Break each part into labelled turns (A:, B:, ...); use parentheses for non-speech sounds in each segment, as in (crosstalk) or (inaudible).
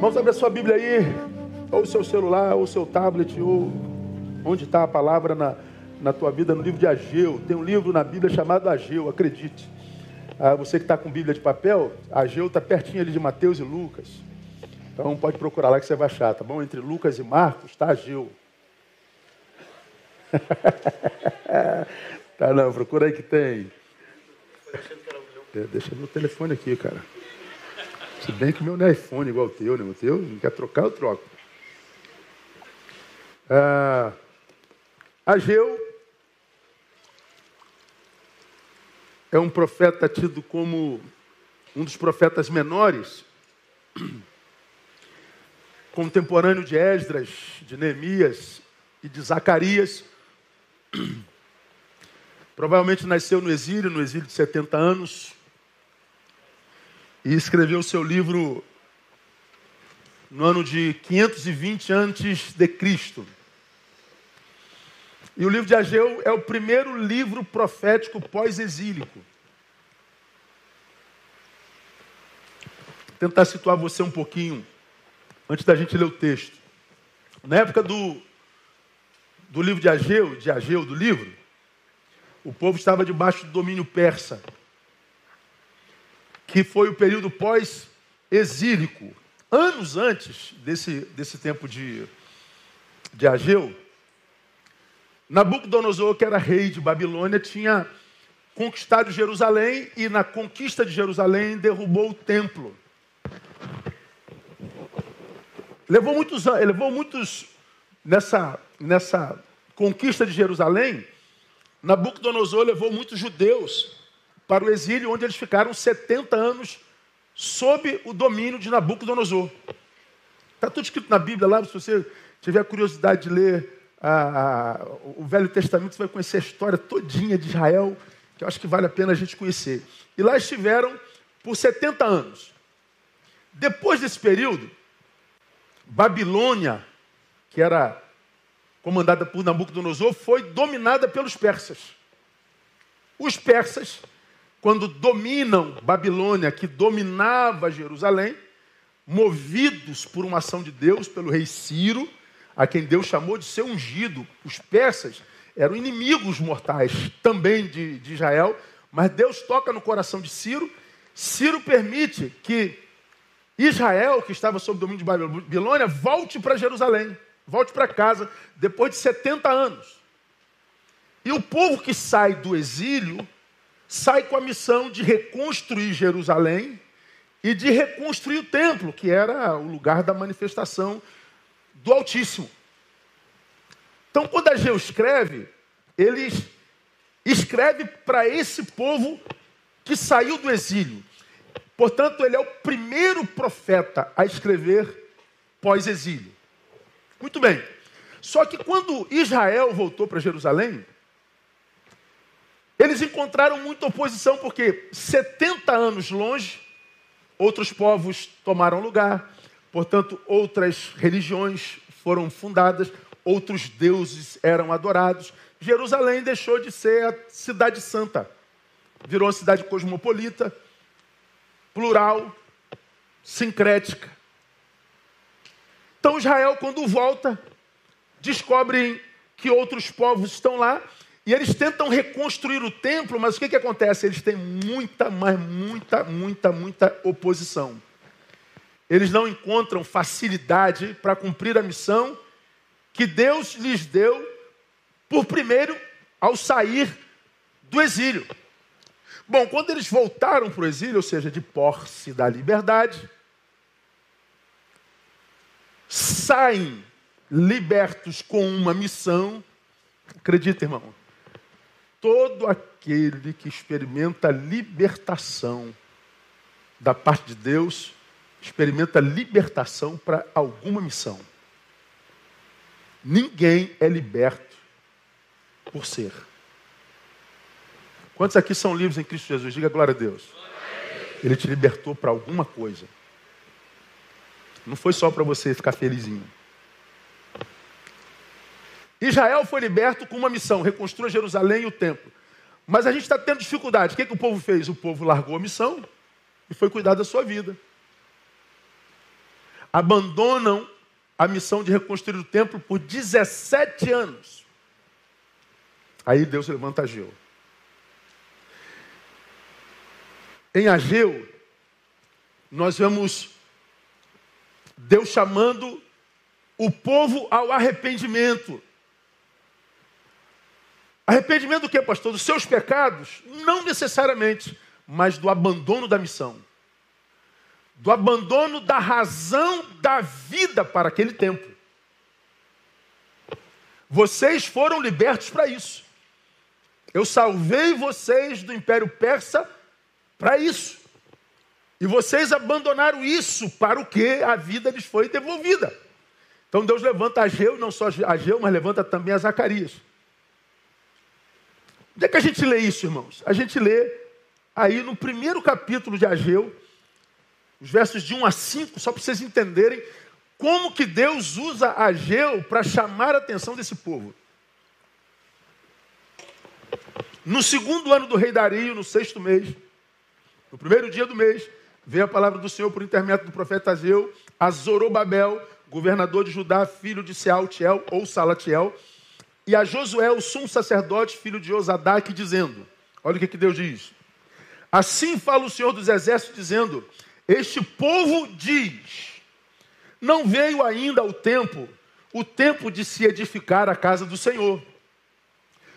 A: Vamos abrir a sua Bíblia aí, ou o seu celular, ou o seu tablet, ou onde está a palavra na, na tua vida, no livro de Ageu. Tem um livro na Bíblia chamado Ageu, acredite. Ah, você que está com Bíblia de papel, Ageu está pertinho ali de Mateus e Lucas. Então pode procurar lá que você vai achar, tá bom? Entre Lucas e Marcos está Ageu. (laughs) tá não, procura aí que tem. Deixa meu telefone aqui, cara. Se bem que o meu não é iPhone igual o teu, né? O teu não quer trocar, eu troco. Ah, Ageu é um profeta tido como um dos profetas menores, contemporâneo de Esdras, de Neemias e de Zacarias. Provavelmente nasceu no exílio, no exílio de 70 anos, e escreveu seu livro no ano de 520 antes de Cristo. E o livro de Ageu é o primeiro livro profético pós-exílico. Tentar situar você um pouquinho antes da gente ler o texto. Na época do, do livro de Ageu, de Ageu do livro, o povo estava debaixo do domínio persa que foi o período pós-exílico. Anos antes desse, desse tempo de, de Ageu, Nabucodonosor, que era rei de Babilônia, tinha conquistado Jerusalém e na conquista de Jerusalém derrubou o templo. Levou muitos levou muitos nessa, nessa conquista de Jerusalém, Nabucodonosor levou muitos judeus para o exílio, onde eles ficaram 70 anos sob o domínio de Nabucodonosor. Está tudo escrito na Bíblia lá, se você tiver curiosidade de ler a, a, o Velho Testamento, você vai conhecer a história todinha de Israel, que eu acho que vale a pena a gente conhecer. E lá estiveram por 70 anos. Depois desse período, Babilônia, que era comandada por Nabucodonosor, foi dominada pelos persas. Os persas quando dominam Babilônia, que dominava Jerusalém, movidos por uma ação de Deus, pelo rei Ciro, a quem Deus chamou de ser ungido. Os persas eram inimigos mortais também de, de Israel, mas Deus toca no coração de Ciro. Ciro permite que Israel, que estava sob o domínio de Babilônia, volte para Jerusalém, volte para casa, depois de 70 anos. E o povo que sai do exílio sai com a missão de reconstruir Jerusalém e de reconstruir o templo, que era o lugar da manifestação do Altíssimo. Então, quando Ageu escreve, ele escreve para esse povo que saiu do exílio. Portanto, ele é o primeiro profeta a escrever pós-exílio. Muito bem. Só que quando Israel voltou para Jerusalém, eles encontraram muita oposição, porque 70 anos longe, outros povos tomaram lugar, portanto, outras religiões foram fundadas, outros deuses eram adorados. Jerusalém deixou de ser a cidade santa, virou uma cidade cosmopolita, plural, sincrética. Então Israel, quando volta, descobrem que outros povos estão lá e eles tentam reconstruir o templo, mas o que, que acontece? Eles têm muita, mas muita, muita, muita oposição. Eles não encontram facilidade para cumprir a missão que Deus lhes deu, por primeiro, ao sair do exílio. Bom, quando eles voltaram para o exílio, ou seja, de posse da liberdade, saem libertos com uma missão. Acredita, irmão, todo aquele que experimenta libertação da parte de Deus, experimenta libertação para alguma missão. Ninguém é liberto por ser. Quantos aqui são livres em Cristo Jesus? Diga glória a Deus. Ele te libertou para alguma coisa. Não foi só para você ficar felizinho. Israel foi liberto com uma missão: reconstrua Jerusalém e o templo. Mas a gente está tendo dificuldade. O que, que o povo fez? O povo largou a missão e foi cuidar da sua vida. abandonam a missão de reconstruir o templo por 17 anos. Aí Deus levanta Ageu. Em Ageu, nós vemos Deus chamando o povo ao arrependimento. Arrependimento do que, pastor? Dos seus pecados? Não necessariamente, mas do abandono da missão. Do abandono da razão da vida para aquele tempo. Vocês foram libertos para isso. Eu salvei vocês do Império Persa para isso. E vocês abandonaram isso para o que a vida lhes foi devolvida. Então Deus levanta Ageu, não só Ageu, mas levanta também a Zacarias. Onde é que a gente lê isso, irmãos? A gente lê aí no primeiro capítulo de Ageu, os versos de 1 a 5, só para vocês entenderem como que Deus usa Ageu para chamar a atenção desse povo. No segundo ano do rei Dario, no sexto mês, no primeiro dia do mês, veio a palavra do Senhor por intermédio do profeta Ageu a Zorobabel, governador de Judá, filho de Sealtiel ou Salatiel, e a Josué, o sumo sacerdote, filho de Osadaque, dizendo: Olha o que, que Deus diz. Assim fala o Senhor dos Exércitos, dizendo: Este povo diz: Não veio ainda o tempo, o tempo de se edificar a casa do Senhor.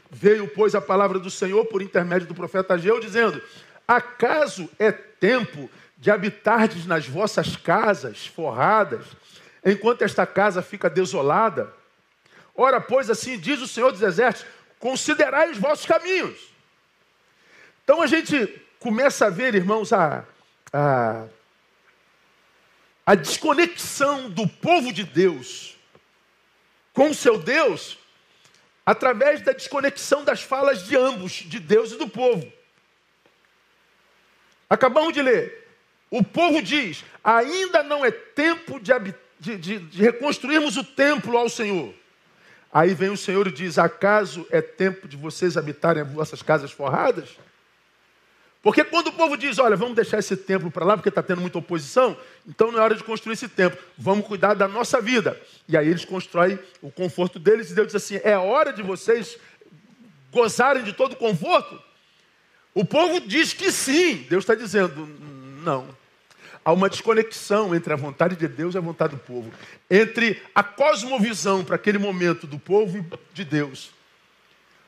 A: Veio, pois, a palavra do Senhor por intermédio do profeta Ageu, dizendo: Acaso é tempo de habitardes nas vossas casas forradas, enquanto esta casa fica desolada? Ora, pois, assim diz o Senhor dos Exércitos: considerai os vossos caminhos. Então a gente começa a ver, irmãos, a, a, a desconexão do povo de Deus com o seu Deus através da desconexão das falas de ambos, de Deus e do povo. Acabamos de ler. O povo diz: ainda não é tempo de, de, de, de reconstruirmos o templo ao Senhor. Aí vem o Senhor e diz: Acaso é tempo de vocês habitarem as vossas casas forradas? Porque quando o povo diz: Olha, vamos deixar esse templo para lá porque está tendo muita oposição, então não é hora de construir esse templo, vamos cuidar da nossa vida. E aí eles constroem o conforto deles e Deus diz assim: É hora de vocês gozarem de todo o conforto? O povo diz que sim, Deus está dizendo: Não. Há uma desconexão entre a vontade de Deus e a vontade do povo. Entre a cosmovisão para aquele momento do povo e de Deus.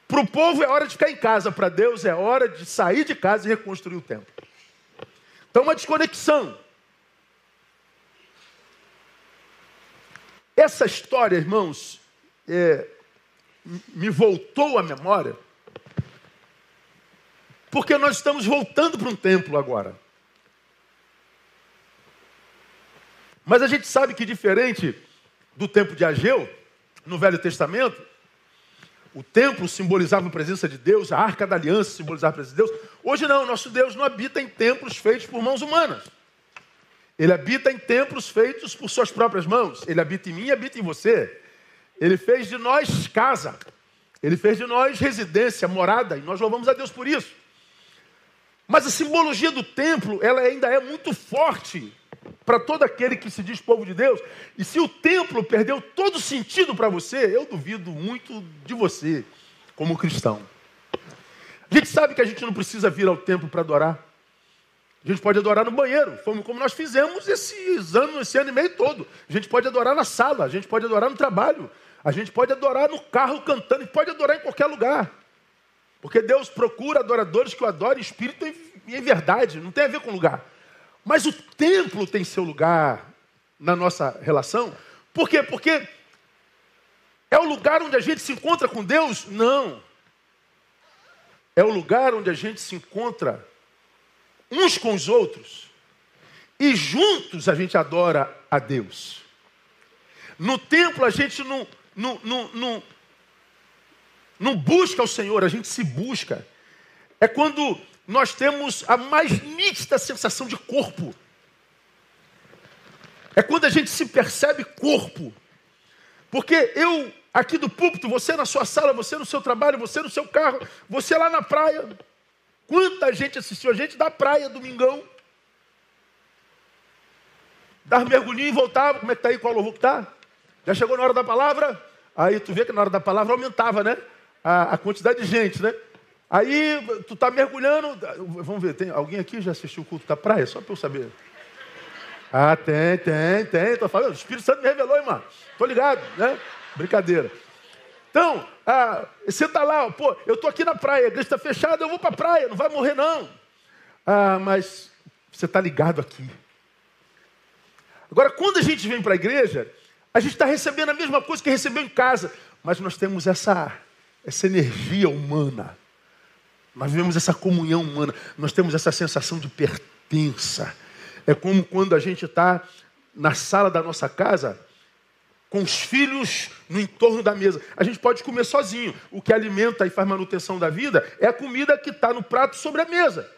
A: Para o povo é hora de ficar em casa, para Deus é hora de sair de casa e reconstruir o templo. Então, uma desconexão. Essa história, irmãos, é, me voltou à memória, porque nós estamos voltando para um templo agora. Mas a gente sabe que, diferente do tempo de Ageu, no Velho Testamento, o templo simbolizava a presença de Deus, a arca da aliança simbolizava a presença de Deus. Hoje não, nosso Deus não habita em templos feitos por mãos humanas. Ele habita em templos feitos por suas próprias mãos. Ele habita em mim e habita em você. Ele fez de nós casa. Ele fez de nós residência, morada, e nós louvamos a Deus por isso. Mas a simbologia do templo, ela ainda é muito forte para todo aquele que se diz povo de Deus. E se o templo perdeu todo sentido para você, eu duvido muito de você como cristão. A gente sabe que a gente não precisa vir ao templo para adorar. A gente pode adorar no banheiro, como nós fizemos esses anos, esse ano e meio todo. A gente pode adorar na sala, a gente pode adorar no trabalho, a gente pode adorar no carro cantando, a gente pode adorar em qualquer lugar. Porque Deus procura adoradores que o adorem em espírito e em verdade, não tem a ver com lugar. Mas o templo tem seu lugar na nossa relação. Por quê? Porque é o lugar onde a gente se encontra com Deus? Não. É o lugar onde a gente se encontra uns com os outros e juntos a gente adora a Deus. No templo a gente não, não, não, não, não busca o Senhor, a gente se busca. É quando nós temos a mais nítida sensação de corpo. É quando a gente se percebe corpo. Porque eu aqui do púlpito, você na sua sala, você no seu trabalho, você no seu carro, você lá na praia. Quanta gente assistiu a gente da praia, domingão. dar mergulhinho e voltava. Como é que tá aí? Qual louvor que tá? Já chegou na hora da palavra? Aí tu vê que na hora da palavra aumentava, né? A, a quantidade de gente, né? Aí tu tá mergulhando. Vamos ver, tem alguém aqui já assistiu o culto da praia? Só para eu saber. Ah, tem, tem, tem. Tô falando, o Espírito Santo me revelou, irmão. Tô ligado, né? Brincadeira. Então, ah, você está lá, pô, eu estou aqui na praia, a igreja está fechada, eu vou para a praia, não vai morrer não. Ah, mas você está ligado aqui. Agora, quando a gente vem para a igreja, a gente está recebendo a mesma coisa que recebeu em casa, mas nós temos essa, essa energia humana. Nós vivemos essa comunhão humana, nós temos essa sensação de pertença. É como quando a gente está na sala da nossa casa com os filhos no entorno da mesa. A gente pode comer sozinho. O que alimenta e faz manutenção da vida é a comida que está no prato sobre a mesa.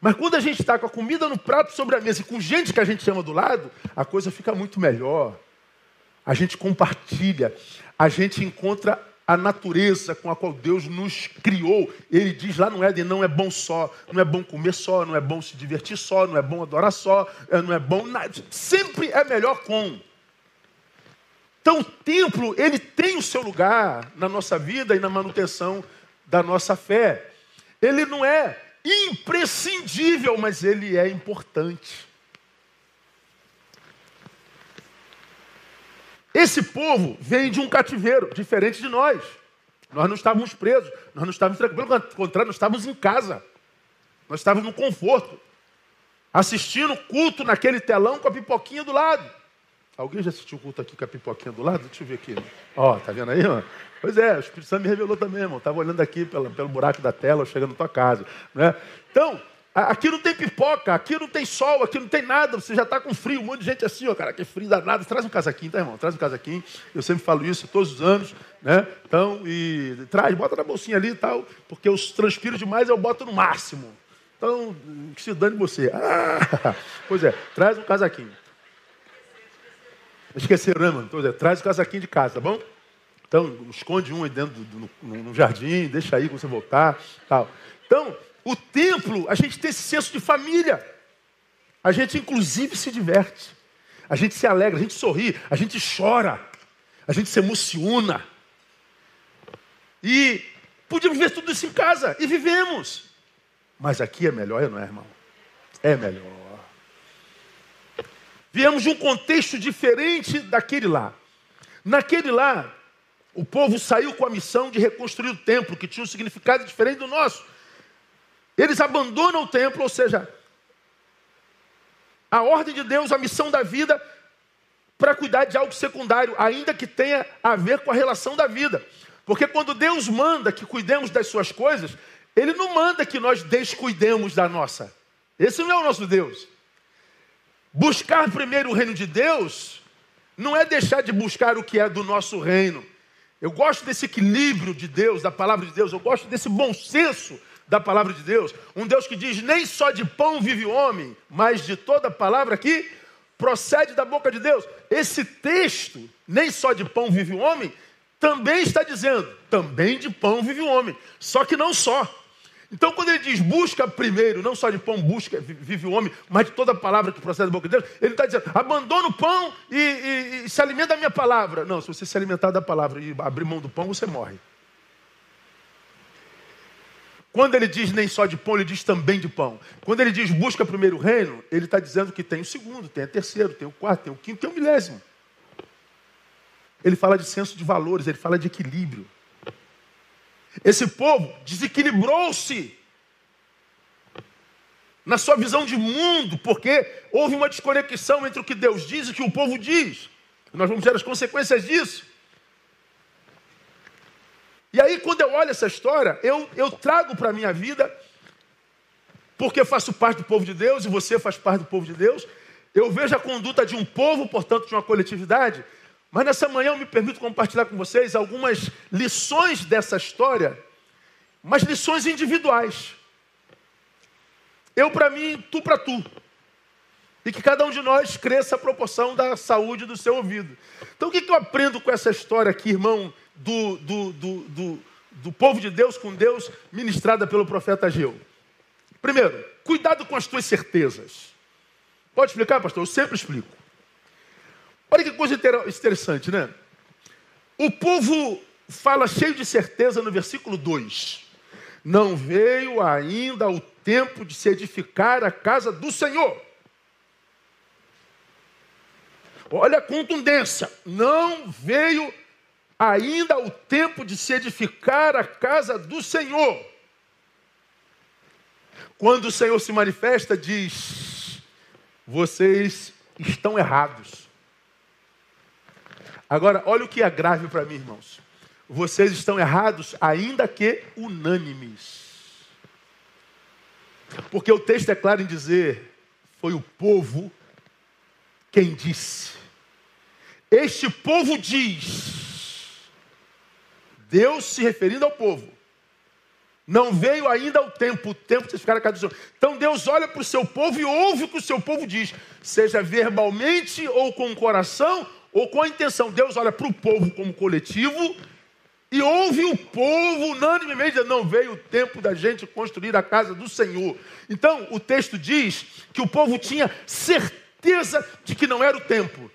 A: Mas quando a gente está com a comida no prato sobre a mesa e com gente que a gente chama do lado, a coisa fica muito melhor. A gente compartilha, a gente encontra a natureza com a qual Deus nos criou. Ele diz lá no Éden: não é bom só, não é bom comer só, não é bom se divertir só, não é bom adorar só, é, não é bom nada. Sempre é melhor com. Então o templo, ele tem o seu lugar na nossa vida e na manutenção da nossa fé. Ele não é imprescindível, mas ele é importante. Esse povo vem de um cativeiro, diferente de nós. Nós não estávamos presos, nós não estávamos tranquilos, pelo contrário, nós estávamos em casa. Nós estávamos no conforto, assistindo culto naquele telão com a pipoquinha do lado. Alguém já assistiu o culto aqui com a pipoquinha do lado? Deixa eu ver aqui. Ó, tá vendo aí, ó? Pois é, o Espírito Santo me revelou também, irmão. Estava olhando aqui pelo, pelo buraco da tela, chegando na tua casa. Né? Então, aqui não tem pipoca, aqui não tem sol, aqui não tem nada. Você já está com frio, um monte de gente assim, ó, cara, que frio danado. Traz um casaquinho, tá, irmão? Traz um casaquinho. Eu sempre falo isso todos os anos, né? Então, e traz, bota na bolsinha ali e tal, porque eu transpiro demais, eu boto no máximo. Então, que se dane você. Ah, (laughs) pois é, traz um casaquinho. Esqueceram, né, mano? Então, é, traz o casaquinho de casa, tá bom? Então, esconde um aí dentro do, no, no, jardim, deixa aí quando você voltar. Tal. Então, o templo, a gente tem esse senso de família. A gente, inclusive, se diverte. A gente se alegra, a gente sorri, a gente chora, a gente se emociona. E podíamos ver tudo isso em casa, e vivemos. Mas aqui é melhor, não é, irmão? É melhor. Viemos de um contexto diferente daquele lá. Naquele lá, o povo saiu com a missão de reconstruir o templo, que tinha um significado diferente do nosso. Eles abandonam o templo, ou seja, a ordem de Deus, a missão da vida, para cuidar de algo secundário, ainda que tenha a ver com a relação da vida. Porque quando Deus manda que cuidemos das suas coisas, Ele não manda que nós descuidemos da nossa. Esse não é o nosso Deus. Buscar primeiro o reino de Deus não é deixar de buscar o que é do nosso reino. Eu gosto desse equilíbrio de Deus, da palavra de Deus, eu gosto desse bom senso da palavra de Deus. Um Deus que diz: nem só de pão vive o homem, mas de toda palavra que procede da boca de Deus. Esse texto, nem só de pão vive o homem, também está dizendo: também de pão vive o homem. Só que não só. Então, quando ele diz busca primeiro, não só de pão busca, vive o homem, mas de toda palavra que procede da boca de Deus, ele está dizendo: abandona o pão e, e, e, se alimenta da minha palavra. Não, se você se alimentar da palavra e abrir mão do pão, você morre. Quando ele diz nem só de pão, ele diz também de pão. Quando ele diz busca primeiro o reino, ele está dizendo que tem o segundo, tem o terceiro, tem o quarto, tem o quinto, tem o milésimo. Ele fala de senso de valores, ele fala de equilíbrio. Esse povo desequilibrou-se na sua visão de mundo, porque houve uma desconexão entre o que Deus diz e o que o povo diz. Nós vamos ver as consequências disso. E aí, quando eu olho essa história, eu, eu trago para a minha vida, porque faço parte do povo de Deus e você faz parte do povo de Deus, eu vejo a conduta de um povo, portanto, de uma coletividade, mas nessa manhã eu me permito compartilhar com vocês algumas lições dessa história, mas lições individuais. Eu para mim, tu para tu. E que cada um de nós cresça a proporção da saúde do seu ouvido. Então o que, que eu aprendo com essa história aqui, irmão, do, do, do, do, do povo de Deus com Deus, ministrada pelo profeta Ageu? Primeiro, cuidado com as tuas certezas. Pode explicar, pastor? Eu sempre explico. Olha que coisa interessante, né? O povo fala cheio de certeza no versículo 2: Não veio ainda o tempo de se edificar a casa do Senhor. Olha a contundência. Não veio ainda o tempo de se edificar a casa do Senhor. Quando o Senhor se manifesta, diz: Vocês estão errados. Agora, olha o que é grave para mim, irmãos. Vocês estão errados, ainda que unânimes. Porque o texto é claro em dizer: foi o povo quem disse. Este povo diz, Deus se referindo ao povo, não veio ainda o tempo, o tempo de ficar a do Senhor. Então Deus olha para o seu povo e ouve o que o seu povo diz, seja verbalmente ou com o coração ou com a intenção. Deus olha para o povo como coletivo e ouve o povo unanimemente não veio o tempo da gente construir a casa do Senhor. Então, o texto diz que o povo tinha certeza de que não era o tempo.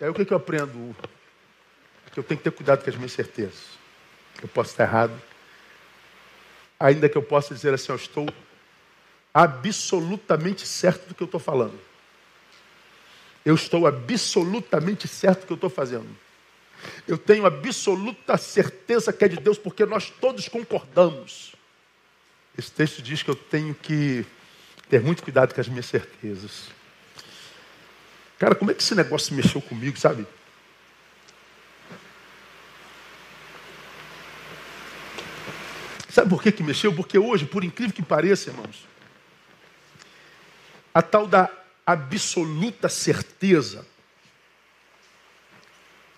A: Aí o que eu aprendo? Que eu tenho que ter cuidado com as minhas certezas. Eu posso estar errado. Ainda que eu possa dizer assim, eu estou absolutamente certo do que eu estou falando. Eu estou absolutamente certo do que eu estou fazendo. Eu tenho absoluta certeza que é de Deus, porque nós todos concordamos. Esse texto diz que eu tenho que ter muito cuidado com as minhas certezas. Cara, como é que esse negócio mexeu comigo, sabe? Sabe por que, que mexeu? Porque hoje, por incrível que pareça, irmãos, a tal da absoluta certeza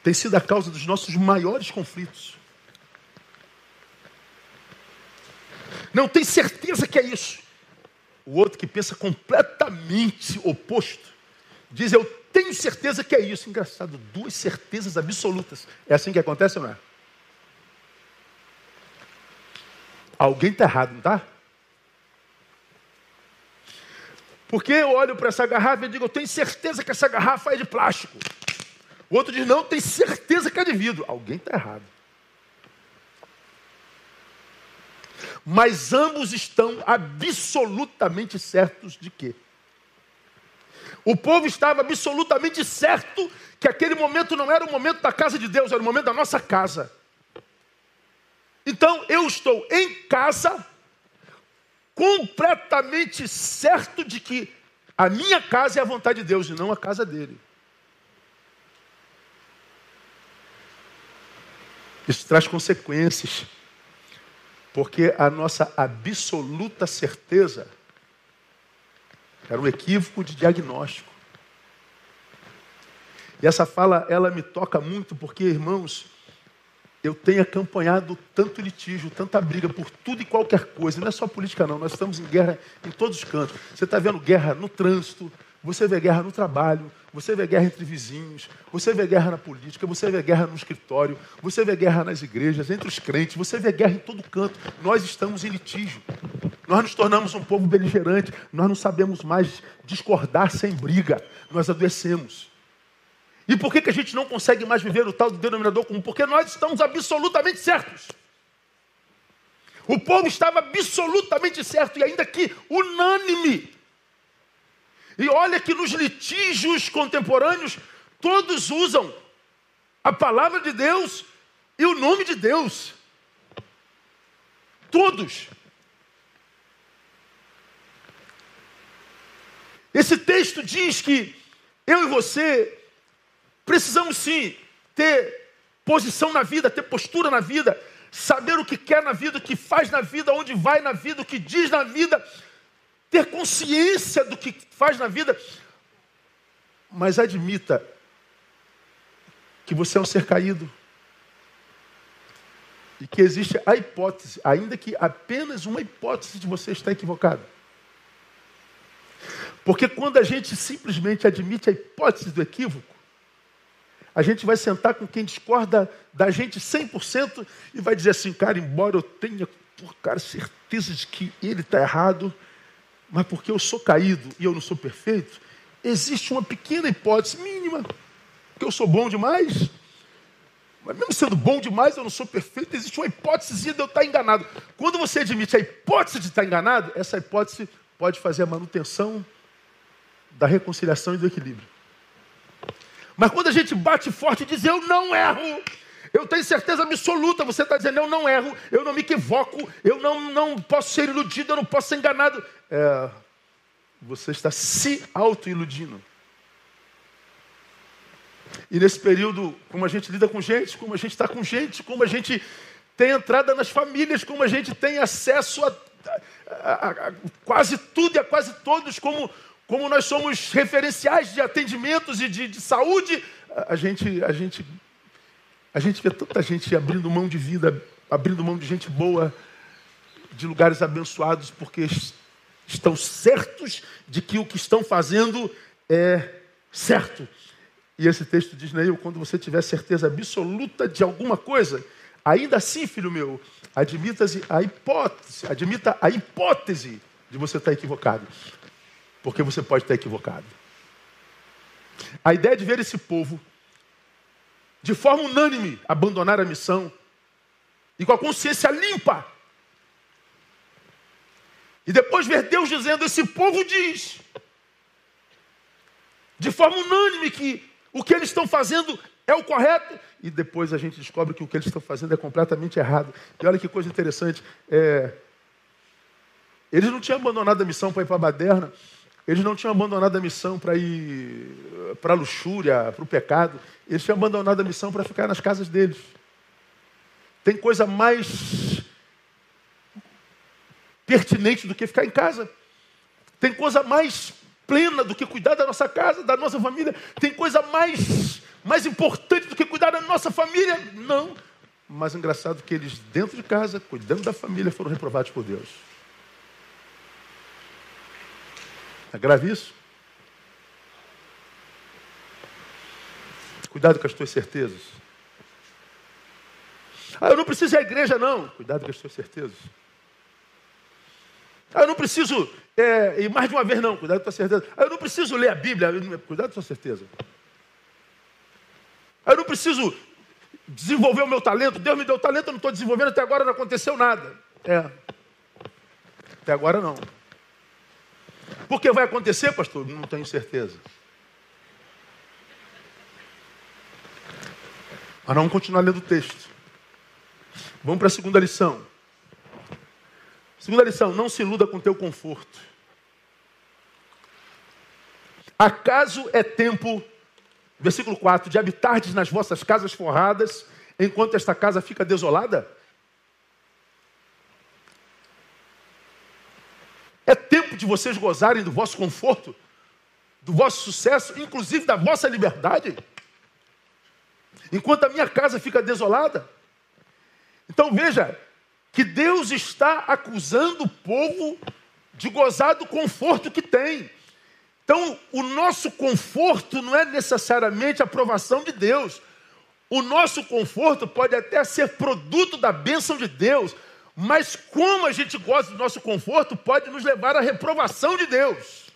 A: tem sido a causa dos nossos maiores conflitos. Não tem certeza que é isso. O outro que pensa completamente oposto diz: Eu tenho certeza que é isso. Engraçado, duas certezas absolutas. É assim que acontece, não é? Alguém está errado, não está? Porque eu olho para essa garrafa e digo: Eu tenho certeza que essa garrafa é de plástico. O outro diz, não, tem certeza que é de vidro. Alguém está errado. Mas ambos estão absolutamente certos de quê? O povo estava absolutamente certo que aquele momento não era o momento da casa de Deus, era o momento da nossa casa. Então eu estou em casa, completamente certo de que a minha casa é a vontade de Deus e não a casa dele. Isso traz consequências, porque a nossa absoluta certeza era um equívoco de diagnóstico. E essa fala, ela me toca muito, porque, irmãos, eu tenho acompanhado tanto litígio, tanta briga por tudo e qualquer coisa. Não é só política, não. Nós estamos em guerra em todos os cantos. Você está vendo guerra no trânsito, você vê guerra no trabalho, você vê guerra entre vizinhos, você vê guerra na política, você vê guerra no escritório, você vê guerra nas igrejas, entre os crentes, você vê guerra em todo canto. Nós estamos em litígio. Nós nos tornamos um povo beligerante, nós não sabemos mais discordar sem briga, nós adoecemos. E por que, que a gente não consegue mais viver o tal do denominador comum? Porque nós estamos absolutamente certos. O povo estava absolutamente certo, e ainda que unânime. E olha que nos litígios contemporâneos, todos usam a palavra de Deus e o nome de Deus. Todos. Esse texto diz que eu e você precisamos sim ter posição na vida, ter postura na vida, saber o que quer na vida, o que faz na vida, onde vai na vida, o que diz na vida, ter consciência do que faz na vida, mas admita que você é um ser caído. E que existe a hipótese, ainda que apenas uma hipótese de você estar equivocado. Porque quando a gente simplesmente admite a hipótese do equívoco, a gente vai sentar com quem discorda da gente 100% e vai dizer assim, cara, embora eu tenha, por cara, certeza de que ele está errado, mas porque eu sou caído e eu não sou perfeito, existe uma pequena hipótese mínima porque eu sou bom demais. Mas mesmo sendo bom demais, eu não sou perfeito, existe uma hipótese de eu estar enganado. Quando você admite a hipótese de estar enganado, essa hipótese pode fazer a manutenção da reconciliação e do equilíbrio. Mas quando a gente bate forte e diz eu não erro, eu tenho certeza absoluta, você está dizendo eu não erro, eu não me equivoco, eu não, não posso ser iludido, eu não posso ser enganado. É, você está se auto-iludindo. E nesse período, como a gente lida com gente, como a gente está com gente, como a gente tem entrada nas famílias, como a gente tem acesso a, a, a, a quase tudo e a quase todos, como, como nós somos referenciais de atendimentos e de, de saúde, a gente, a, gente, a gente vê tanta gente abrindo mão de vida, abrindo mão de gente boa, de lugares abençoados, porque estão certos de que o que estão fazendo é certo. E esse texto diz, Neil, quando você tiver certeza absoluta de alguma coisa, ainda assim, filho meu, admita a hipótese, admita a hipótese de você estar equivocado. Porque você pode estar equivocado. A ideia de ver esse povo, de forma unânime, abandonar a missão, e com a consciência limpa, e depois ver Deus dizendo: esse povo diz, de forma unânime, que o que eles estão fazendo é o correto. E depois a gente descobre que o que eles estão fazendo é completamente errado. E olha que coisa interessante. É... Eles não tinham abandonado a missão para ir para a baderna. Eles não tinham abandonado a missão para ir para a luxúria, para o pecado. Eles tinham abandonado a missão para ficar nas casas deles. Tem coisa mais pertinente do que ficar em casa. Tem coisa mais plena do que cuidar da nossa casa, da nossa família. Tem coisa mais, mais importante do que cuidar da nossa família? Não. Mas engraçado que eles, dentro de casa, cuidando da família, foram reprovados por Deus. É grave isso? Cuidado com as tuas certezas. Ah, eu não preciso ir à igreja, não. Cuidado com as tuas certezas. Ah, eu não preciso é, e mais de uma vez não, cuidado com a certeza. Eu não preciso ler a Bíblia, cuidado com a sua certeza. Eu não preciso desenvolver o meu talento. Deus me deu talento, eu não estou desenvolvendo, até agora não aconteceu nada. É. Até agora não. Por que vai acontecer, pastor? Não tenho certeza. Mas vamos continuar lendo o texto. Vamos para a segunda lição. Segunda lição, não se iluda com teu conforto. Acaso é tempo, versículo 4, de habitardes nas vossas casas forradas, enquanto esta casa fica desolada? É tempo de vocês gozarem do vosso conforto, do vosso sucesso, inclusive da vossa liberdade? Enquanto a minha casa fica desolada? Então veja que Deus está acusando o povo de gozar do conforto que tem. Então, o nosso conforto não é necessariamente a aprovação de Deus. O nosso conforto pode até ser produto da bênção de Deus, mas como a gente gosta do nosso conforto pode nos levar à reprovação de Deus.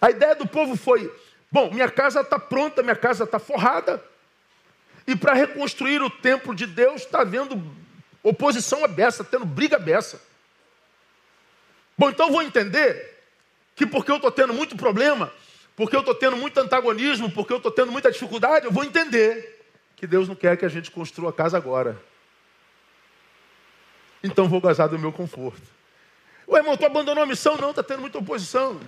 A: A ideia do povo foi: bom, minha casa está pronta, minha casa está forrada, e para reconstruir o templo de Deus está havendo oposição à beça, tendo briga à beça. Bom, então vou entender que porque eu estou tendo muito problema, porque eu estou tendo muito antagonismo, porque eu estou tendo muita dificuldade, eu vou entender que Deus não quer que a gente construa a casa agora. Então vou gozar do meu conforto. O irmão, tu abandonou a missão? Não, está tendo muita oposição.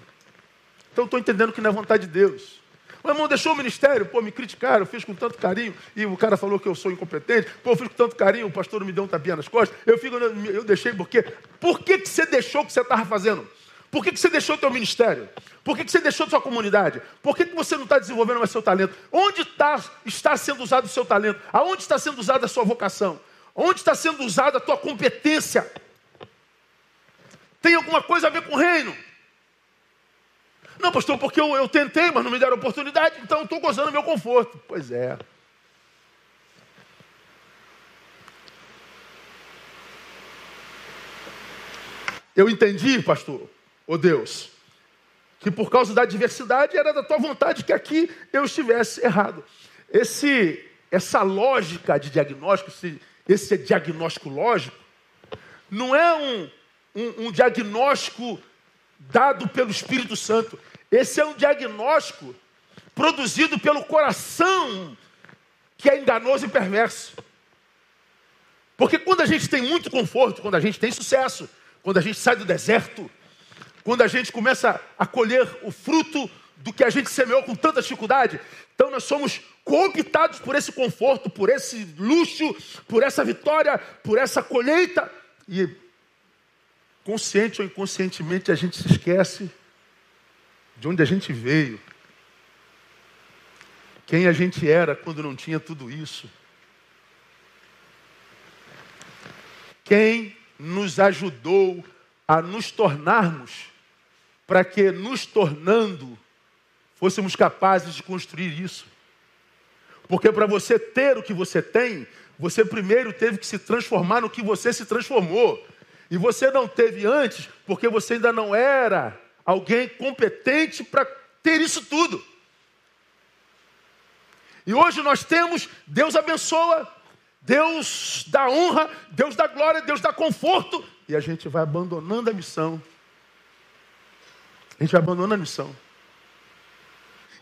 A: Então estou entendendo que não é vontade de Deus. O irmão deixou o ministério, pô, me criticaram, fiz com tanto carinho, e o cara falou que eu sou incompetente, pô, eu fiz com tanto carinho, o pastor me deu um tapinha nas costas, eu, fico, eu deixei porque. Por que, que você deixou o que você estava fazendo? Por que, que você deixou o teu ministério? Por que, que você deixou a sua comunidade? Por que, que você não está desenvolvendo mais seu talento? Onde tá, está sendo usado o seu talento? Aonde está sendo usada a sua vocação? Onde está sendo usada a tua competência? Tem alguma coisa a ver com o reino? Não, pastor, porque eu, eu tentei, mas não me deram oportunidade, então estou gozando do meu conforto. Pois é. Eu entendi, pastor, oh Deus, que por causa da adversidade era da tua vontade que aqui eu estivesse errado. Esse, essa lógica de diagnóstico, esse, esse diagnóstico lógico, não é um, um, um diagnóstico dado pelo Espírito Santo. Esse é um diagnóstico produzido pelo coração que é enganoso e perverso. Porque quando a gente tem muito conforto, quando a gente tem sucesso, quando a gente sai do deserto, quando a gente começa a colher o fruto do que a gente semeou com tanta dificuldade, então nós somos cooptados por esse conforto, por esse luxo, por essa vitória, por essa colheita. E consciente ou inconscientemente a gente se esquece de onde a gente veio, quem a gente era quando não tinha tudo isso. Quem nos ajudou a nos tornarmos, para que nos tornando, fôssemos capazes de construir isso. Porque para você ter o que você tem, você primeiro teve que se transformar no que você se transformou. E você não teve antes, porque você ainda não era alguém competente para ter isso tudo. E hoje nós temos, Deus abençoa, Deus dá honra, Deus dá glória, Deus dá conforto, e a gente vai abandonando a missão. A gente vai abandonando a missão.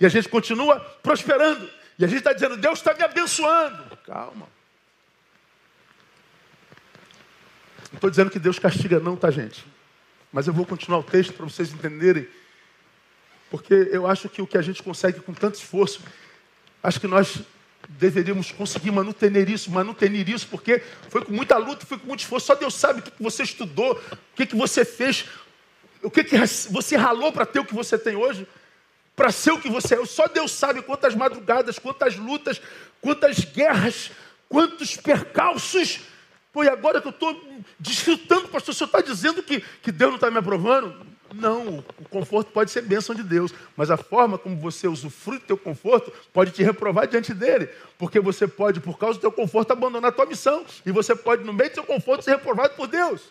A: E a gente continua prosperando. E a gente está dizendo, Deus está me abençoando. Calma. Não estou dizendo que Deus castiga, não, tá, gente? Mas eu vou continuar o texto para vocês entenderem. Porque eu acho que o que a gente consegue com tanto esforço, acho que nós deveríamos conseguir manutenir isso, manutenir isso, porque foi com muita luta, foi com muito esforço. Só Deus sabe o que você estudou, o que você fez, o que você ralou para ter o que você tem hoje, para ser o que você é. Só Deus sabe quantas madrugadas, quantas lutas, quantas guerras, quantos percalços Pô, e agora que eu estou desfrutando, pastor, o senhor está dizendo que, que Deus não está me aprovando? Não, o conforto pode ser bênção de Deus, mas a forma como você usufrui do teu conforto pode te reprovar diante dele, porque você pode, por causa do teu conforto, abandonar a tua missão, e você pode, no meio do seu conforto, ser reprovado por Deus.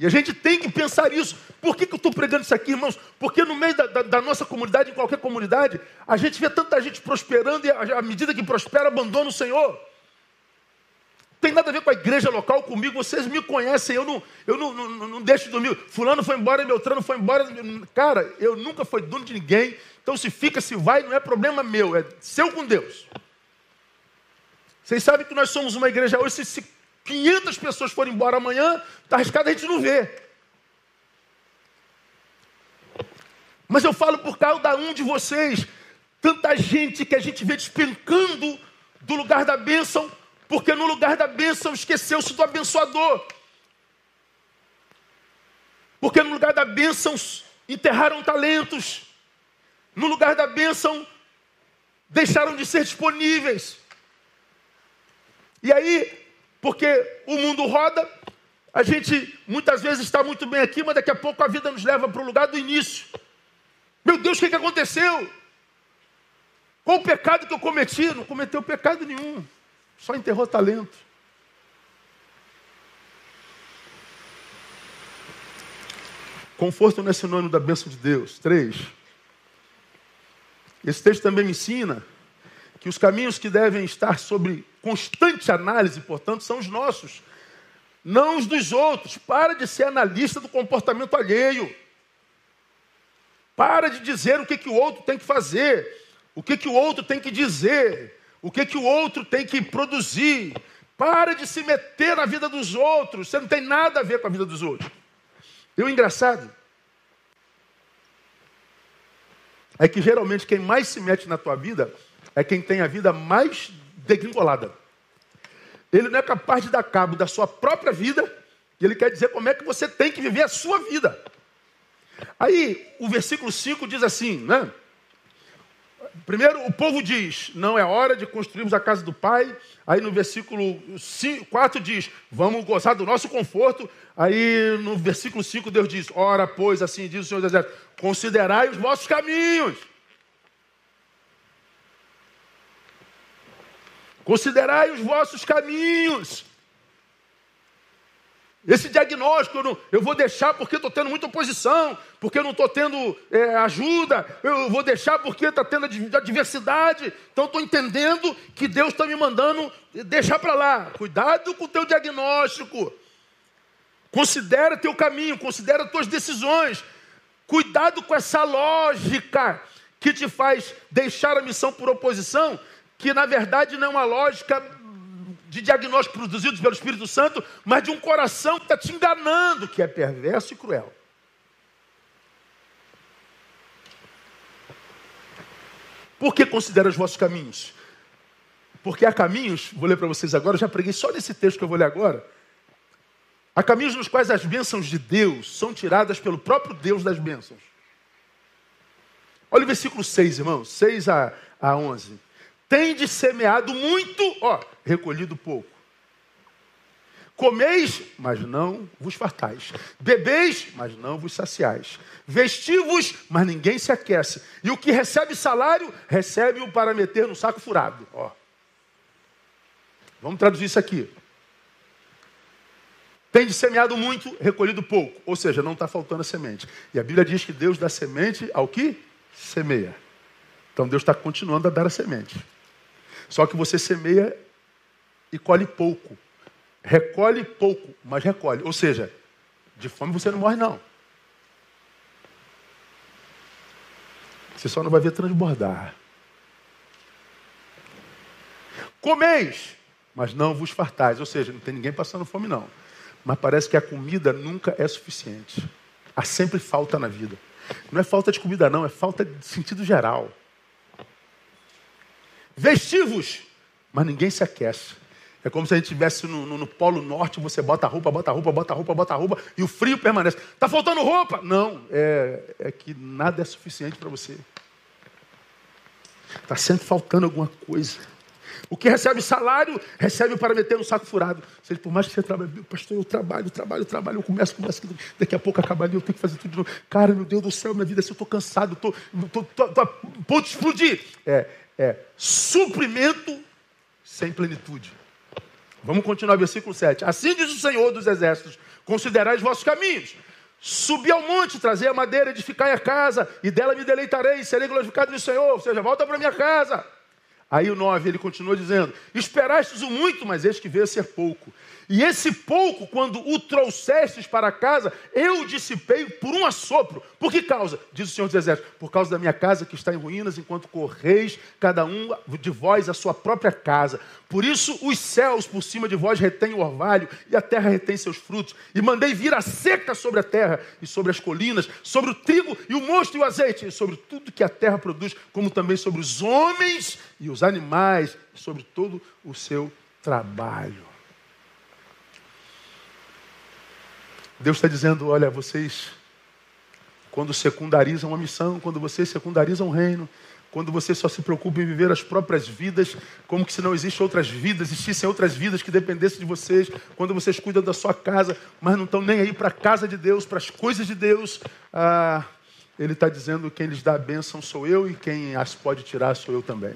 A: E a gente tem que pensar isso. Por que, que eu estou pregando isso aqui, irmãos? Porque no meio da, da, da, nossa comunidade, em qualquer comunidade, a gente vê tanta gente prosperando e à medida que prospera, abandona o Senhor tem nada a ver com a igreja local comigo, vocês me conhecem, eu não, eu não, não, não deixo de dormir. Fulano foi embora, meu trano foi embora. Cara, eu nunca fui dono de ninguém, então se fica, se vai, não é problema meu, é seu com Deus. Vocês sabem que nós somos uma igreja hoje, se 500 pessoas forem embora amanhã, está arriscado a gente não ver. Mas eu falo por cada um de vocês, tanta gente que a gente vê despencando do lugar da bênção, porque no lugar da bênção esqueceu-se do abençoador. Porque no lugar da bênção enterraram talentos. No lugar da bênção deixaram de ser disponíveis. E aí, porque o mundo roda, a gente muitas vezes está muito bem aqui, mas daqui a pouco a vida nos leva para o lugar do início. Meu Deus, o que, que aconteceu? Qual o pecado que eu cometi? Não cometeu pecado nenhum. Só enterrou talento. Conforto não é sinônimo da bênção de Deus. Três. Esse texto também me ensina que os caminhos que devem estar sob constante análise, portanto, são os nossos, não os dos outros. Para de ser analista do comportamento alheio. Para de dizer o que, que o outro tem que fazer, o que, que o outro tem que dizer o que, que o outro tem que produzir. Para de se meter na vida dos outros. Você não tem nada a ver com a vida dos outros. E o engraçado é que geralmente quem mais se mete na tua vida é quem tem a vida mais degringolada. Ele não é capaz de dar cabo da sua própria vida e ele quer dizer como é que você tem que viver a sua vida. Aí o versículo 5 diz assim, né? Primeiro, o povo diz: não é hora de construirmos a casa do Pai. Aí no versículo 4 diz: vamos gozar do nosso conforto. Aí no versículo 5 Deus diz: ora, pois, assim diz o Senhor dos considerai os vossos caminhos. Considerai os vossos caminhos. Esse diagnóstico eu, não, eu vou deixar porque estou tendo muita oposição, porque não estou tendo é, ajuda, eu vou deixar porque está tendo adversidade. Então estou entendendo que Deus está me mandando deixar para lá. Cuidado com o teu diagnóstico. Considera teu caminho, considera tuas decisões. Cuidado com essa lógica que te faz deixar a missão por oposição, que na verdade não é uma lógica de diagnóstico produzidos pelo Espírito Santo, mas de um coração que está te enganando, que é perverso e cruel. Por que considera os vossos caminhos? Porque há caminhos, vou ler para vocês agora, já preguei só nesse texto que eu vou ler agora. Há caminhos nos quais as bênçãos de Deus são tiradas pelo próprio Deus das bênçãos. Olha o versículo 6, irmãos, 6 a, a 11. Tende semeado muito, ó, recolhido pouco. Comeis, mas não vos fartais. Bebeis, mas não vos saciais. Vestivos, mas ninguém se aquece. E o que recebe salário, recebe-o para meter no saco furado. Ó. Vamos traduzir isso aqui. Tem semeado muito, recolhido pouco. Ou seja, não está faltando a semente. E a Bíblia diz que Deus dá semente ao que semeia. Então Deus está continuando a dar a semente. Só que você semeia e colhe pouco. Recolhe pouco, mas recolhe. Ou seja, de fome você não morre, não. Você só não vai ver transbordar. Comeis, mas não vos fartais. Ou seja, não tem ninguém passando fome, não. Mas parece que a comida nunca é suficiente. Há sempre falta na vida. Não é falta de comida, não, é falta de sentido geral. Vestivos, mas ninguém se aquece. É como se a gente estivesse no, no, no, Polo Norte, você bota roupa, bota roupa, bota roupa, bota roupa, e o frio permanece. Está faltando roupa? Não, é, é que nada é suficiente para você. Está sempre faltando alguma coisa. O que recebe salário, recebe para meter no saco furado. Ou seja, por mais que você trabalhe, pastor, eu trabalho, trabalho, trabalho, eu começo, começo, daqui a pouco acaba ali, eu tenho que fazer tudo de novo. Cara, meu Deus do céu, minha vida, se eu estou cansado, estou a ponto de explodir. É, é suprimento sem plenitude. Vamos continuar, versículo 7. Assim diz o Senhor dos Exércitos: considerai os vossos caminhos. Subi ao monte, trazer a madeira, edificai a casa, e dela me deleitarei, serei glorificado no Senhor. Ou seja, volta para minha casa. Aí o 9, ele continua dizendo: Esperastes o muito, mas eis que veio a ser pouco. E esse pouco, quando o trouxestes para casa, eu dissipei por um assopro. Por que causa? Diz o Senhor dos Exércitos: Por causa da minha casa que está em ruínas, enquanto correis cada um de vós a sua própria casa. Por isso os céus por cima de vós retêm o orvalho, e a terra retém seus frutos. E mandei vir a seca sobre a terra, e sobre as colinas, sobre o trigo e o mosto e o azeite, e sobre tudo que a terra produz, como também sobre os homens e os animais, e sobre todo o seu trabalho. Deus está dizendo: olha, vocês, quando secundarizam a missão, quando vocês secundarizam o reino, quando vocês só se preocupam em viver as próprias vidas, como que se não existem outras vidas, existissem outras vidas que dependessem de vocês, quando vocês cuidam da sua casa, mas não estão nem aí para a casa de Deus, para as coisas de Deus, ah, ele está dizendo: quem lhes dá a bênção sou eu e quem as pode tirar sou eu também.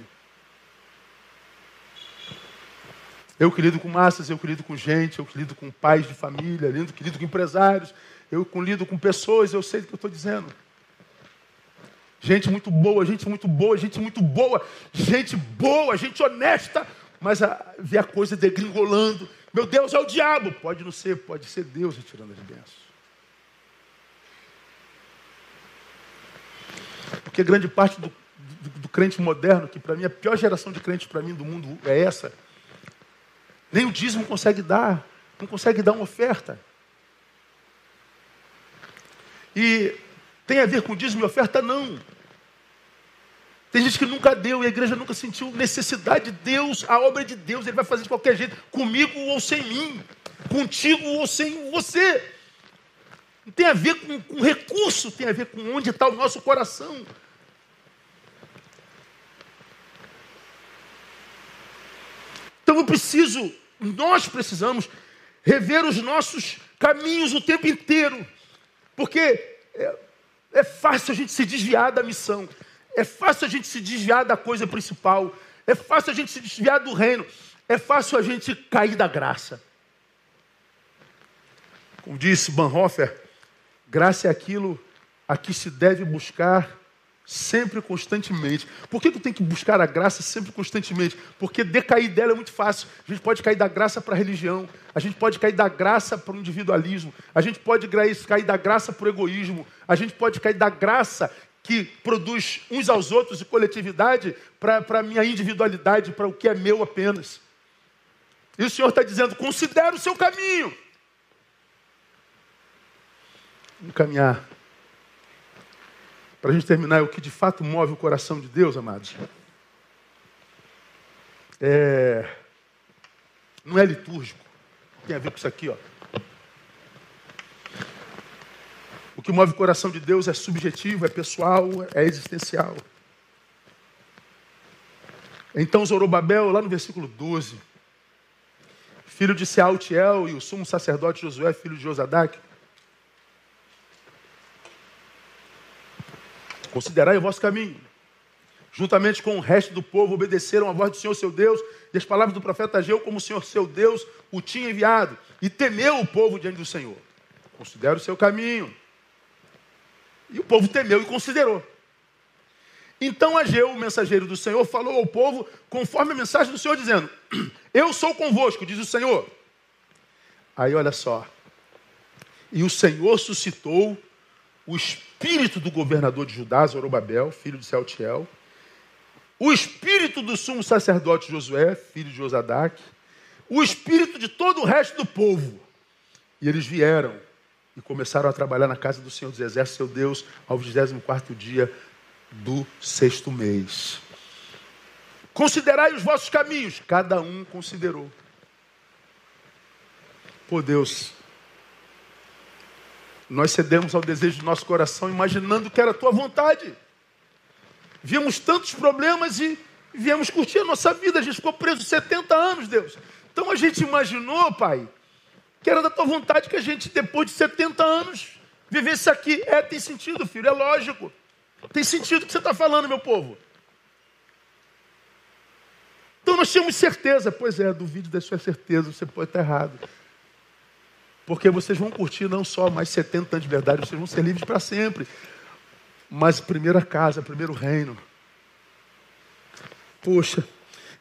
A: Eu que lido com massas, eu que lido com gente, eu que lido com pais de família, eu que lido com empresários, eu que lido com pessoas, eu sei o que eu estou dizendo. Gente muito boa, gente muito boa, gente muito boa, gente boa, gente honesta, mas a, vê a coisa degringolando. Meu Deus, é o diabo. Pode não ser, pode ser Deus retirando as bênçãos. Porque grande parte do, do, do crente moderno, que para mim a pior geração de crentes para mim do mundo é essa, nem o dízimo consegue dar, não consegue dar uma oferta. E tem a ver com dízimo e oferta? Não. Tem gente que nunca deu e a igreja nunca sentiu necessidade de Deus, a obra de Deus, ele vai fazer de qualquer jeito, comigo ou sem mim, contigo ou sem você. Não tem a ver com, com recurso, tem a ver com onde está o nosso coração. Então eu preciso nós precisamos rever os nossos caminhos o tempo inteiro, porque é, é fácil a gente se desviar da missão, é fácil a gente se desviar da coisa principal, é fácil a gente se desviar do reino, é fácil a gente cair da graça. Como disse Bonhoeffer, graça é aquilo a que se deve buscar sempre constantemente. Por que, eu tenho que buscar a graça sempre constantemente? Porque decair dela é muito fácil. A gente pode cair da graça para a religião, a gente pode cair da graça para o individualismo, a gente pode cair da graça para o egoísmo, a gente pode cair da graça que produz uns aos outros e coletividade para a minha individualidade, para o que é meu apenas. E o Senhor está dizendo: considere o seu caminho. Vamos caminhar para a gente terminar, é o que de fato move o coração de Deus, amados. É... Não é litúrgico. Tem a ver com isso aqui, ó. O que move o coração de Deus é subjetivo, é pessoal, é existencial. Então Zorobabel, lá no versículo 12, filho de Sealtiel e o sumo sacerdote Josué, filho de Josadac, Considerai o vosso caminho. Juntamente com o resto do povo, obedeceram a voz do Senhor seu Deus e as palavras do profeta Ageu, como o Senhor seu Deus o tinha enviado. E temeu o povo diante do Senhor. Considera o seu caminho. E o povo temeu e considerou. Então Ageu, o mensageiro do Senhor, falou ao povo conforme a mensagem do Senhor, dizendo: (clears throat) Eu sou convosco, diz o Senhor. Aí olha só. E o Senhor suscitou o espírito do governador de Judá, Zorobabel, filho de Sealtiel, o espírito do sumo sacerdote Josué, filho de Josadac, o espírito de todo o resto do povo. E eles vieram e começaram a trabalhar na casa do Senhor dos Exércitos, seu Deus, ao 24 dia do sexto mês. Considerai os vossos caminhos. Cada um considerou. Por Deus, nós cedemos ao desejo do nosso coração, imaginando que era a tua vontade. Vimos tantos problemas e viemos curtir a nossa vida. A gente ficou preso 70 anos, Deus. Então a gente imaginou, Pai, que era da tua vontade que a gente, depois de 70 anos, vivesse aqui. É, tem sentido, filho, é lógico. Tem sentido o que você está falando, meu povo. Então nós tínhamos certeza. Pois é, duvide da sua certeza, você pode estar errado. Porque vocês vão curtir não só mais 70 anos de verdade, vocês vão ser livres para sempre. Mas primeira casa, primeiro reino. Poxa,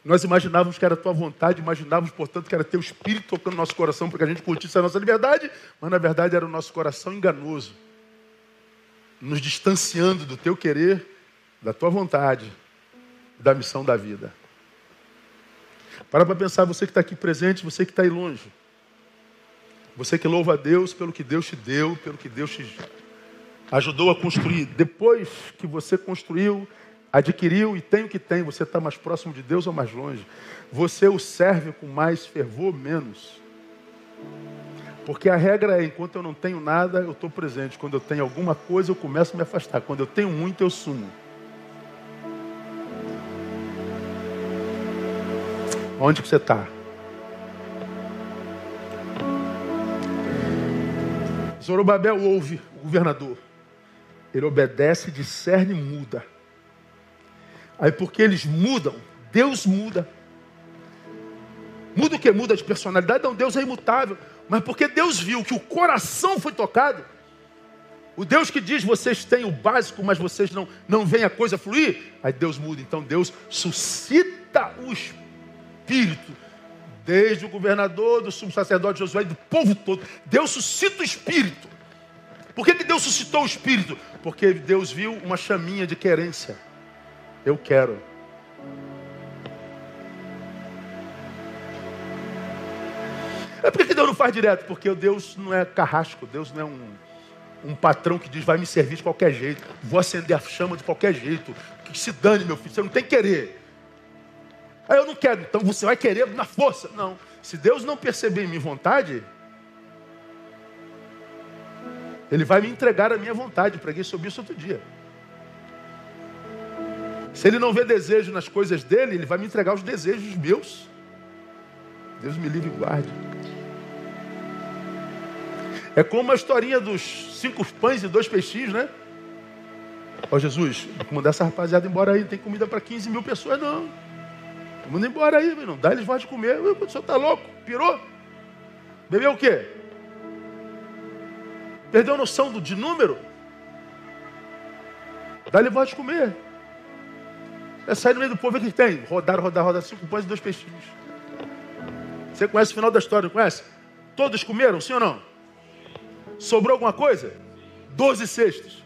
A: nós imaginávamos que era a tua vontade, imaginávamos, portanto, que era teu espírito tocando no nosso coração para que a gente curtisse a nossa liberdade, mas na verdade era o nosso coração enganoso, nos distanciando do teu querer, da tua vontade, da missão da vida. Para para pensar, você que está aqui presente, você que está aí longe. Você que louva a Deus pelo que Deus te deu, pelo que Deus te ajudou a construir. Depois que você construiu, adquiriu e tem o que tem, você está mais próximo de Deus ou mais longe? Você o serve com mais fervor, menos? Porque a regra é: enquanto eu não tenho nada, eu estou presente. Quando eu tenho alguma coisa, eu começo a me afastar. Quando eu tenho muito, eu sumo. Onde que você está? Zorobabel ouve o governador. Ele obedece, discerne e muda. Aí porque eles mudam, Deus muda. Muda o que? Muda de personalidade? Não, Deus é imutável. Mas porque Deus viu que o coração foi tocado, o Deus que diz vocês têm o básico, mas vocês não, não veem a coisa fluir, aí Deus muda. Então Deus suscita o Espírito desde o governador, do sumo sacerdote Josué e do povo todo. Deus suscita o espírito. Por que, que Deus suscitou o espírito? Porque Deus viu uma chaminha de querência. Eu quero. É por que Deus não faz direto? Porque Deus não é carrasco, Deus não é um, um patrão que diz vai me servir de qualquer jeito, vou acender a chama de qualquer jeito. Que se dane, meu filho, você não tem que querer. Aí eu não quero, então você vai querer na força. Não. Se Deus não perceber em minha vontade, Ele vai me entregar a minha vontade. Preguei sobre isso outro dia. Se Ele não vê desejo nas coisas dele, Ele vai me entregar os desejos meus. Deus me livre e guarde. É como a historinha dos cinco pães e dois peixinhos, né? Ó Jesus, vou mandar essa rapaziada embora aí, não tem comida para 15 mil pessoas, não. Manda embora aí, não dá eles voz de comer. O senhor está louco? Pirou? Bebeu o quê? Perdeu a noção do, de número? Dá-lhe voz de comer. É sair no meio do povo, o que tem? Rodar, rodar, rodar, cinco pães e dois peixinhos. Você conhece o final da história, não conhece? Todos comeram, sim ou não? Sobrou alguma coisa? Doze cestos.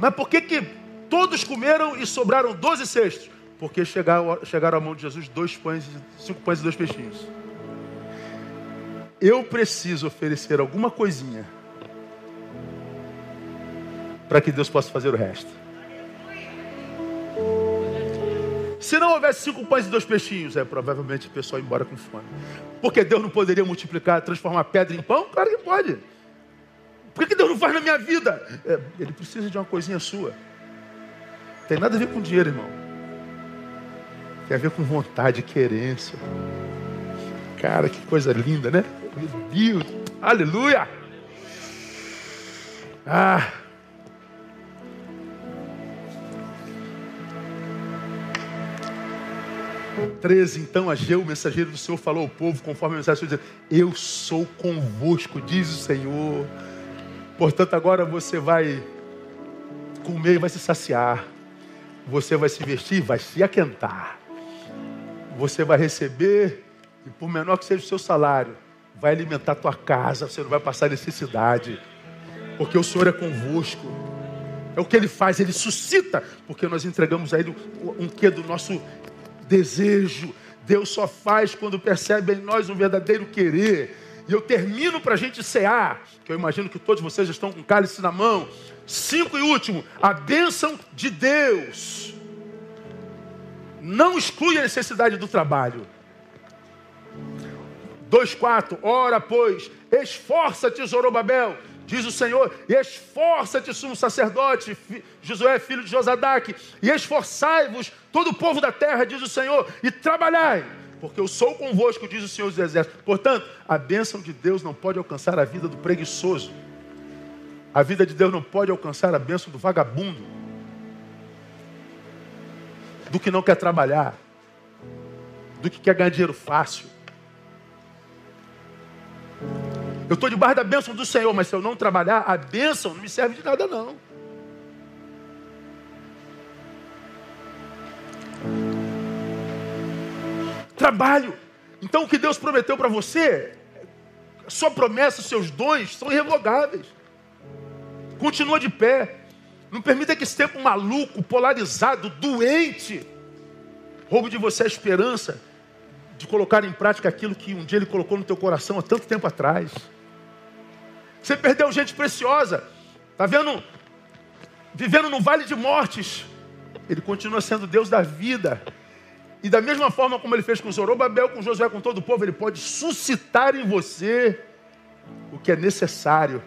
A: Mas por que, que todos comeram e sobraram doze cestos? Porque chegaram, chegaram à mão de Jesus dois pães, cinco pães e dois peixinhos. Eu preciso oferecer alguma coisinha para que Deus possa fazer o resto. Se não houvesse cinco pães e dois peixinhos, é provavelmente o pessoal ia embora com fome. Porque Deus não poderia multiplicar, transformar pedra em pão? Claro que pode. Por que Deus não faz na minha vida? É, ele precisa de uma coisinha sua. Tem nada a ver com dinheiro, irmão. Tem a ver com vontade, querência. Cara, que coisa linda, né? Meu Deus, aleluia! Ah! 13, então Ageu, o mensageiro do Senhor, falou ao povo, conforme a mensagem, dizendo, eu sou convosco, diz o Senhor. Portanto, agora você vai comer e vai se saciar. Você vai se vestir, vai se aquentar. Você vai receber, e por menor que seja o seu salário, vai alimentar a tua casa, você não vai passar necessidade. Porque o Senhor é convosco. É o que ele faz, ele suscita, porque nós entregamos a ele um quê do nosso desejo. Deus só faz quando percebe em nós um verdadeiro querer. E eu termino para a gente cear, que eu imagino que todos vocês estão com cálice na mão. Cinco e último, a bênção de Deus não exclui a necessidade do trabalho. 2,4, ora pois, esforça-te, Zorobabel, diz o Senhor, e esforça-te, sumo sacerdote, Josué, filho de Josadaque, e esforçai-vos, todo o povo da terra, diz o Senhor, e trabalhai, porque eu sou convosco, diz o Senhor dos Exércitos. Portanto, a bênção de Deus não pode alcançar a vida do preguiçoso, a vida de Deus não pode alcançar a bênção do vagabundo, do que não quer trabalhar, do que quer ganhar dinheiro fácil. Eu estou debaixo da bênção do Senhor, mas se eu não trabalhar, a bênção não me serve de nada, não. Trabalho. Então o que Deus prometeu para você, sua promessa, seus dons são irrevogáveis. Continua de pé. Não permita que esse tempo maluco, polarizado, doente, roube de você a esperança de colocar em prática aquilo que um dia ele colocou no teu coração há tanto tempo atrás. Você perdeu gente preciosa. Está vendo? Vivendo no vale de mortes. Ele continua sendo Deus da vida. E da mesma forma como ele fez com Zorobabel, com Josué, com todo o povo, ele pode suscitar em você o que é necessário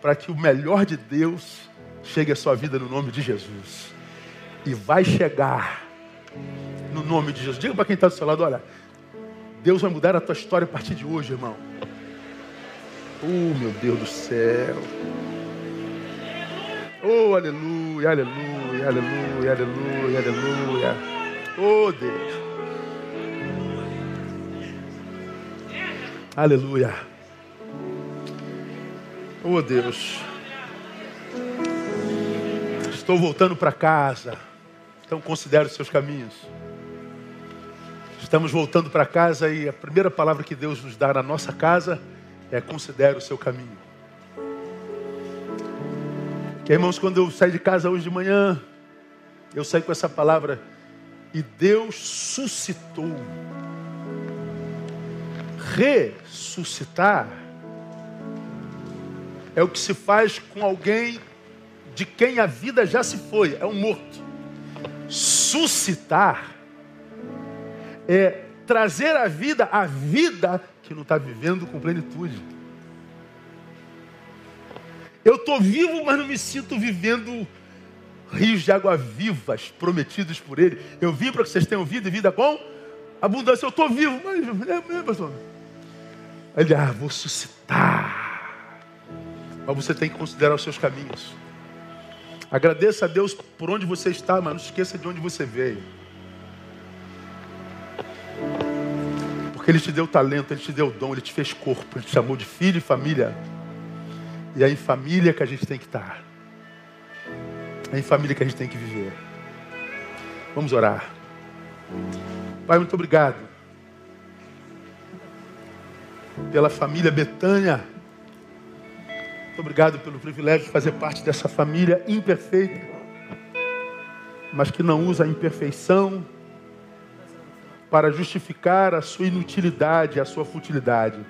A: para que o melhor de Deus chegue à sua vida no nome de Jesus. E vai chegar no nome de Jesus. Diga para quem está do seu lado: olha, Deus vai mudar a tua história a partir de hoje, irmão. Oh, meu Deus do céu. Oh, aleluia, aleluia, aleluia, aleluia, aleluia. Oh, Deus. Aleluia. Oh, Deus. Estou voltando para casa. Então considere os seus caminhos. Estamos voltando para casa e a primeira palavra que Deus nos dá na nossa casa é considere o seu caminho. Que irmãos, quando eu saí de casa hoje de manhã, eu saí com essa palavra e Deus suscitou. Ressuscitar é o que se faz com alguém de quem a vida já se foi, é um morto. Suscitar é trazer à vida a vida que não está vivendo com plenitude. Eu estou vivo, mas não me sinto vivendo rios de água vivas prometidos por Ele. Eu vim para que vocês tenham vida e vida com abundância. Eu estou vivo, mas é, é, pastor. Ele, ah, vou suscitar. Mas você tem que considerar os seus caminhos. Agradeça a Deus por onde você está, mas não esqueça de onde você veio. Porque Ele te deu talento, Ele te deu dom, Ele te fez corpo, Ele te chamou de filho e família. E é em família que a gente tem que estar. É em família que a gente tem que viver. Vamos orar. Pai, muito obrigado pela família Betânia. Muito obrigado pelo privilégio de fazer parte dessa família imperfeita, mas que não usa a imperfeição para justificar a sua inutilidade, a sua futilidade.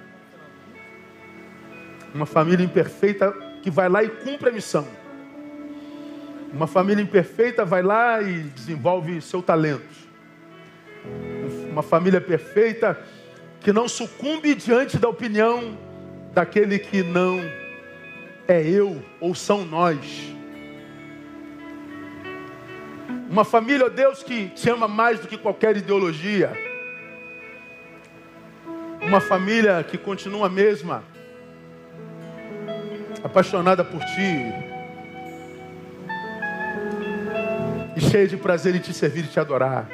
A: Uma família imperfeita que vai lá e cumpre a missão. Uma família imperfeita vai lá e desenvolve seu talento. Uma família perfeita que não sucumbe diante da opinião daquele que não é eu ou são nós. Uma família, ó Deus, que te ama mais do que qualquer ideologia. Uma família que continua a mesma, apaixonada por ti, e cheia de prazer em te servir e te adorar.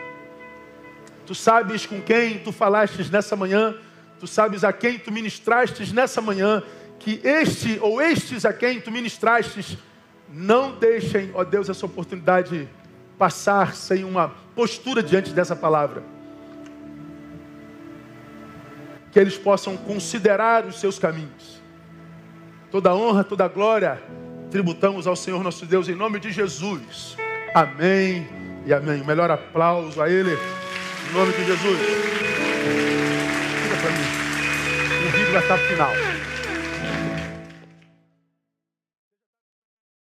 A: Tu sabes com quem tu falastes nessa manhã, tu sabes a quem tu ministrastes nessa manhã, que este ou estes a quem tu ministrastes não deixem, ó Deus, essa oportunidade passar sem uma postura diante dessa palavra. Que eles possam considerar os seus caminhos. Toda honra, toda glória tributamos ao Senhor nosso Deus em nome de Jesus. Amém e amém. O melhor aplauso a Ele. Em nome de Jesus. Fica para mim. O vídeo vai estar final.